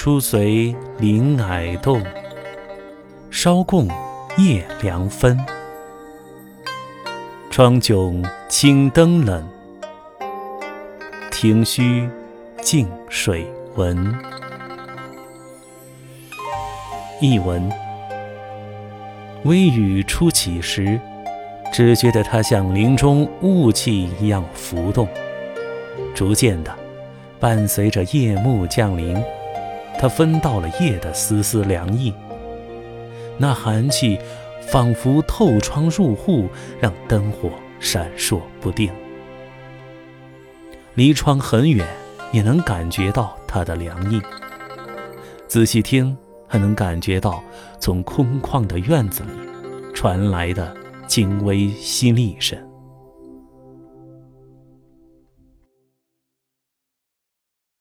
初随林霭动，稍共夜凉分。窗迥青灯冷，庭虚静水闻。译文：微雨初起时，只觉得它像林中雾气一样浮动，逐渐的，伴随着夜幕降临。他分到了夜的丝丝凉意，那寒气仿佛透窗入户，让灯火闪烁不定。离窗很远，也能感觉到它的凉意。仔细听，还能感觉到从空旷的院子里传来的轻微淅沥声。